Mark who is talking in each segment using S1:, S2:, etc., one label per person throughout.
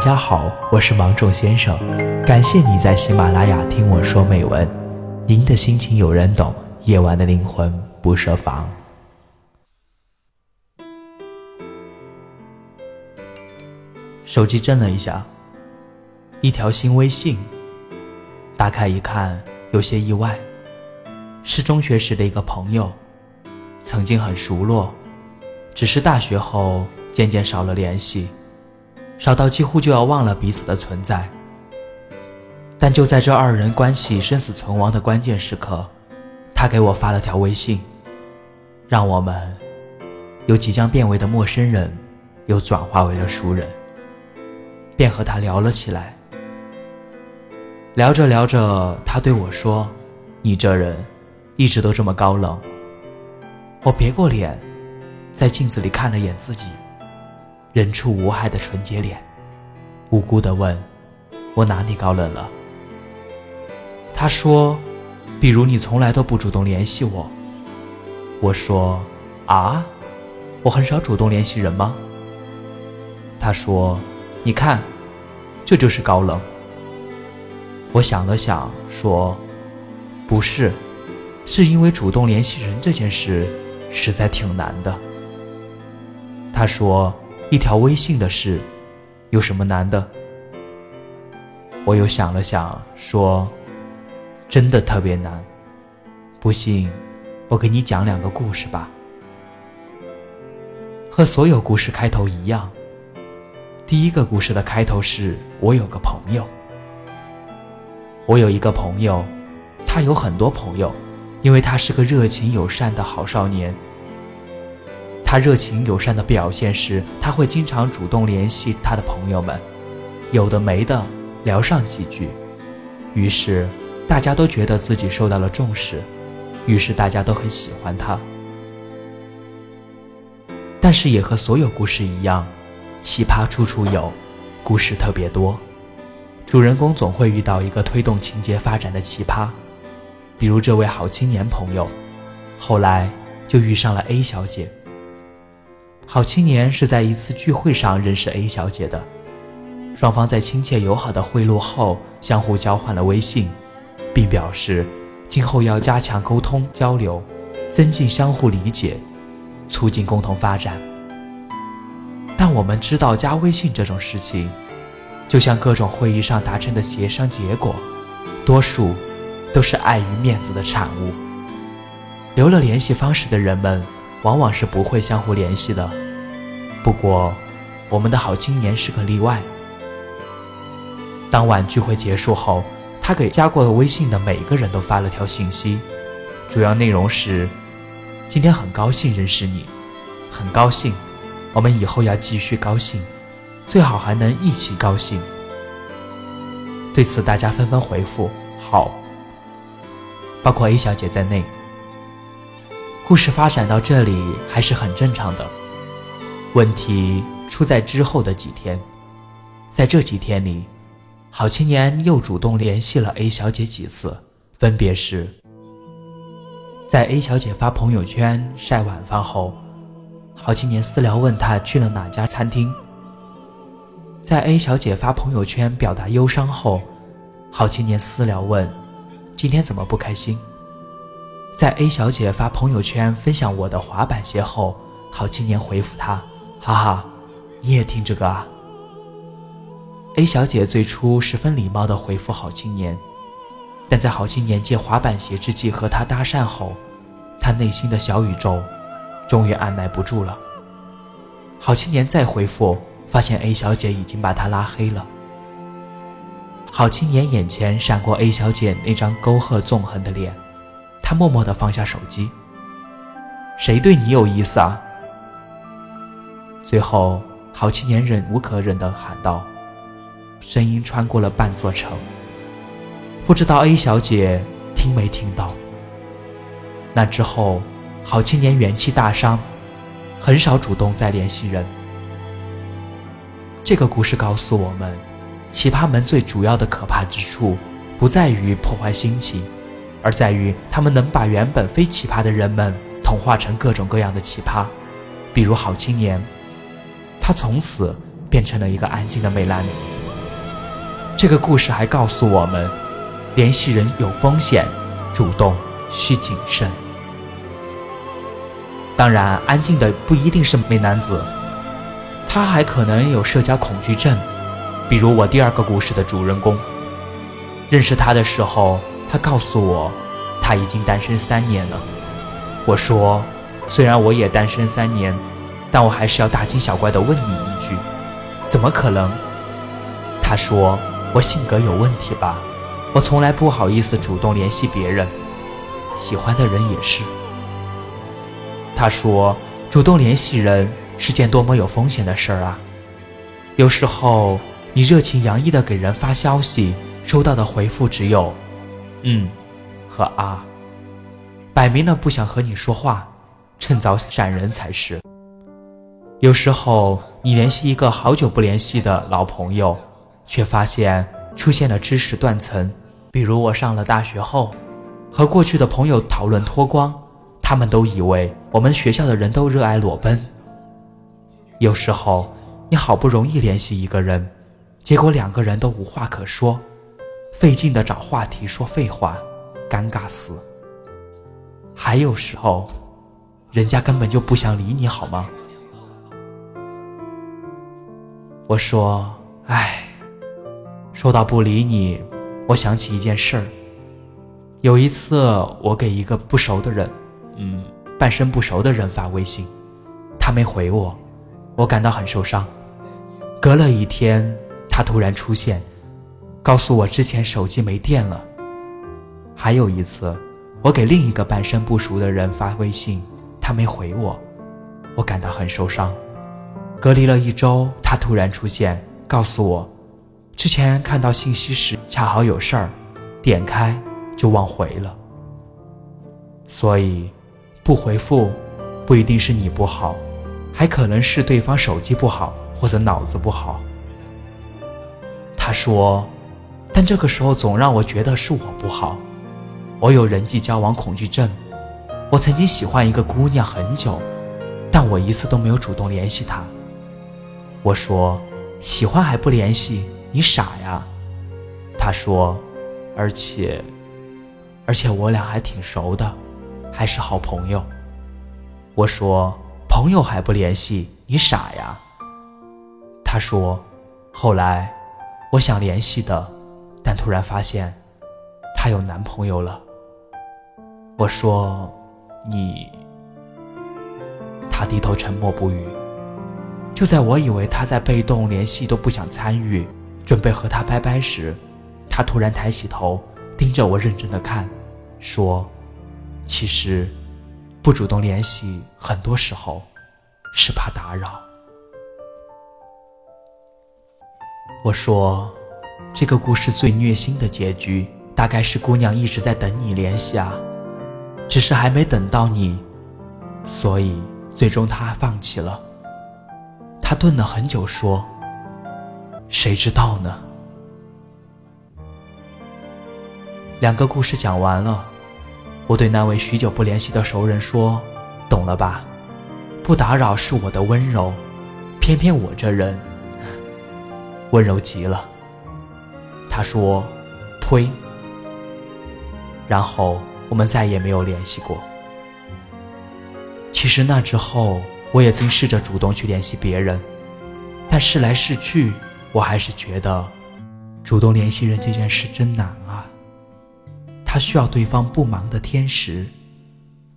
S1: 大家好，我是芒种先生，感谢你在喜马拉雅听我说美文。您的心情有人懂，夜晚的灵魂不设防。手机震了一下，一条新微信。打开一看，有些意外，是中学时的一个朋友，曾经很熟络，只是大学后渐渐少了联系。少到几乎就要忘了彼此的存在，但就在这二人关系生死存亡的关键时刻，他给我发了条微信，让我们由即将变为的陌生人，又转化为了熟人，便和他聊了起来。聊着聊着，他对我说：“你这人一直都这么高冷。”我别过脸，在镜子里看了眼自己。人畜无害的纯洁脸，无辜的问：“我哪里高冷了？”他说：“比如你从来都不主动联系我。”我说：“啊，我很少主动联系人吗？”他说：“你看，这就是高冷。”我想了想，说：“不是，是因为主动联系人这件事实在挺难的。”他说。一条微信的事，有什么难的？我又想了想，说：“真的特别难。不信，我给你讲两个故事吧。和所有故事开头一样，第一个故事的开头是我有个朋友。我有一个朋友，他有很多朋友，因为他是个热情友善的好少年。”他热情友善的表现是，他会经常主动联系他的朋友们，有的没的聊上几句，于是大家都觉得自己受到了重视，于是大家都很喜欢他。但是也和所有故事一样，奇葩处处有，故事特别多，主人公总会遇到一个推动情节发展的奇葩，比如这位好青年朋友，后来就遇上了 A 小姐。好青年是在一次聚会上认识 A 小姐的，双方在亲切友好的会晤后，相互交换了微信，并表示今后要加强沟通交流，增进相互理解，促进共同发展。但我们知道，加微信这种事情，就像各种会议上达成的协商结果，多数都是碍于面子的产物。留了联系方式的人们。往往是不会相互联系的。不过，我们的好青年是个例外。当晚聚会结束后，他给加过微信的每个人都发了条信息，主要内容是：“今天很高兴认识你，很高兴，我们以后要继续高兴，最好还能一起高兴。”对此，大家纷纷回复“好”，包括 A 小姐在内。故事发展到这里还是很正常的，问题出在之后的几天。在这几天里，好青年又主动联系了 A 小姐几次，分别是：在 A 小姐发朋友圈晒晚饭后，好青年私聊问她去了哪家餐厅；在 A 小姐发朋友圈表达忧伤后，好青年私聊问：今天怎么不开心？在 A 小姐发朋友圈分享我的滑板鞋后，好青年回复她：“哈哈，你也听这个啊？”A 小姐最初十分礼貌地回复好青年，但在好青年借滑板鞋之际和她搭讪后，她内心的小宇宙终于按耐不住了。好青年再回复，发现 A 小姐已经把他拉黑了。好青年眼前闪过 A 小姐那张沟壑纵横的脸。他默默地放下手机。谁对你有意思啊？最后，好青年忍无可忍地喊道，声音穿过了半座城。不知道 A 小姐听没听到？那之后，好青年元气大伤，很少主动再联系人。这个故事告诉我们，奇葩门最主要的可怕之处，不在于破坏心情。而在于他们能把原本非奇葩的人们同化成各种各样的奇葩，比如好青年，他从此变成了一个安静的美男子。这个故事还告诉我们，联系人有风险，主动需谨慎。当然，安静的不一定是美男子，他还可能有社交恐惧症，比如我第二个故事的主人公。认识他的时候，他告诉我，他已经单身三年了。我说，虽然我也单身三年，但我还是要大惊小怪地问你一句：怎么可能？他说，我性格有问题吧，我从来不好意思主动联系别人，喜欢的人也是。他说：“主动联系人是件多么有风险的事儿啊！有时候你热情洋溢的给人发消息，收到的回复只有‘嗯’和‘啊’，摆明了不想和你说话，趁早闪人才是。有时候你联系一个好久不联系的老朋友，却发现出现了知识断层，比如我上了大学后，和过去的朋友讨论脱光。”他们都以为我们学校的人都热爱裸奔。有时候，你好不容易联系一个人，结果两个人都无话可说，费劲的找话题说废话，尴尬死。还有时候，人家根本就不想理你，好吗？我说，唉，说到不理你，我想起一件事儿。有一次，我给一个不熟的人。嗯，半生不熟的人发微信，他没回我，我感到很受伤。隔了一天，他突然出现，告诉我之前手机没电了。还有一次，我给另一个半生不熟的人发微信，他没回我，我感到很受伤。隔离了一周，他突然出现，告诉我，之前看到信息时恰好有事儿，点开就忘回了。所以。不回复，不一定是你不好，还可能是对方手机不好或者脑子不好。他说，但这个时候总让我觉得是我不好，我有人际交往恐惧症。我曾经喜欢一个姑娘很久，但我一次都没有主动联系她。我说，喜欢还不联系，你傻呀？他说，而且，而且我俩还挺熟的。还是好朋友，我说朋友还不联系，你傻呀？他说，后来我想联系的，但突然发现她有男朋友了。我说你，他低头沉默不语。就在我以为他在被动联系都不想参与，准备和他拜拜时，他突然抬起头，盯着我认真的看，说。其实，不主动联系，很多时候是怕打扰。我说，这个故事最虐心的结局，大概是姑娘一直在等你联系啊，只是还没等到你，所以最终她放弃了。她顿了很久，说：“谁知道呢？”两个故事讲完了。我对那位许久不联系的熟人说：“懂了吧？不打扰是我的温柔，偏偏我这人温柔极了。”他说：“呸！”然后我们再也没有联系过。其实那之后，我也曾试着主动去联系别人，但试来试去，我还是觉得主动联系人这件事真难啊。他需要对方不忙的天时，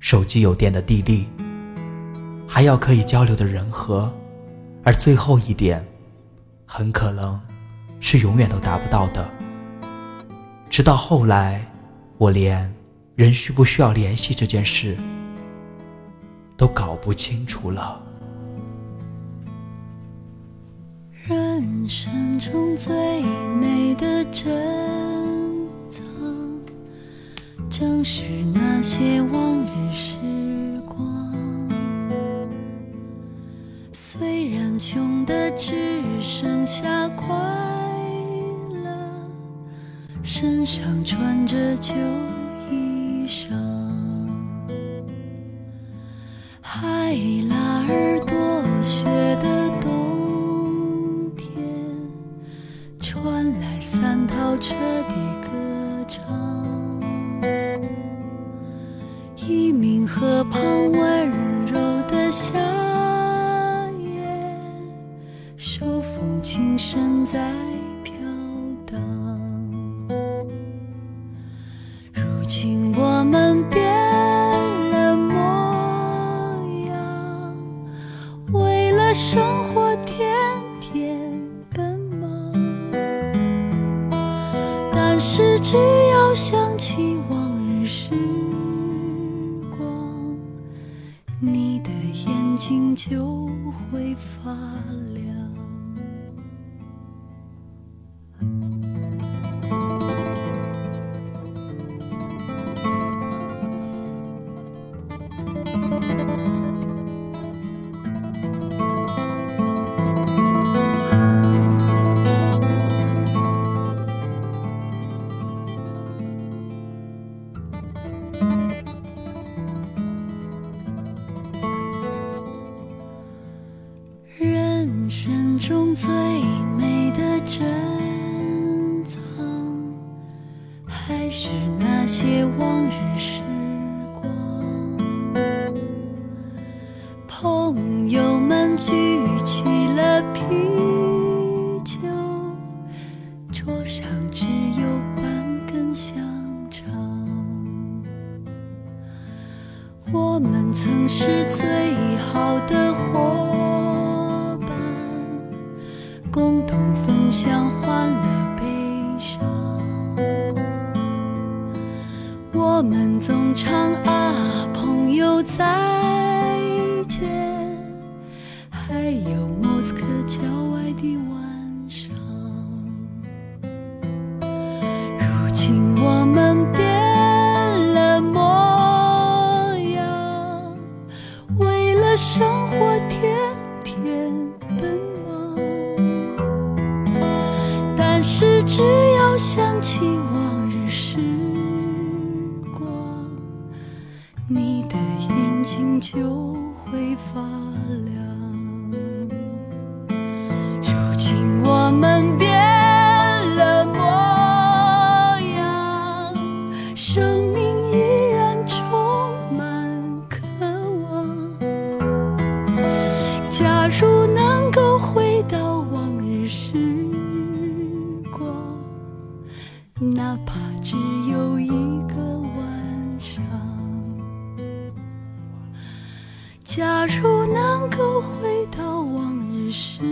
S1: 手机有电的地利，还要可以交流的人和，而最后一点，很可能是永远都达不到的。直到后来，我连人需不需要联系这件事都搞不清楚了。
S2: 人生中最美的珍藏。正是那些往身上穿着旧衣裳海拉尔多雪的冬天传来三套车的歌唱。衣明河旁外生活天天奔忙。但是只要想起往日时光，你的眼睛就会发亮。是那些往日时总唱啊，朋友再见，还有莫斯科郊外的晚上。如今我们变了模样，为了生活天天奔忙。但是只要想起就会发是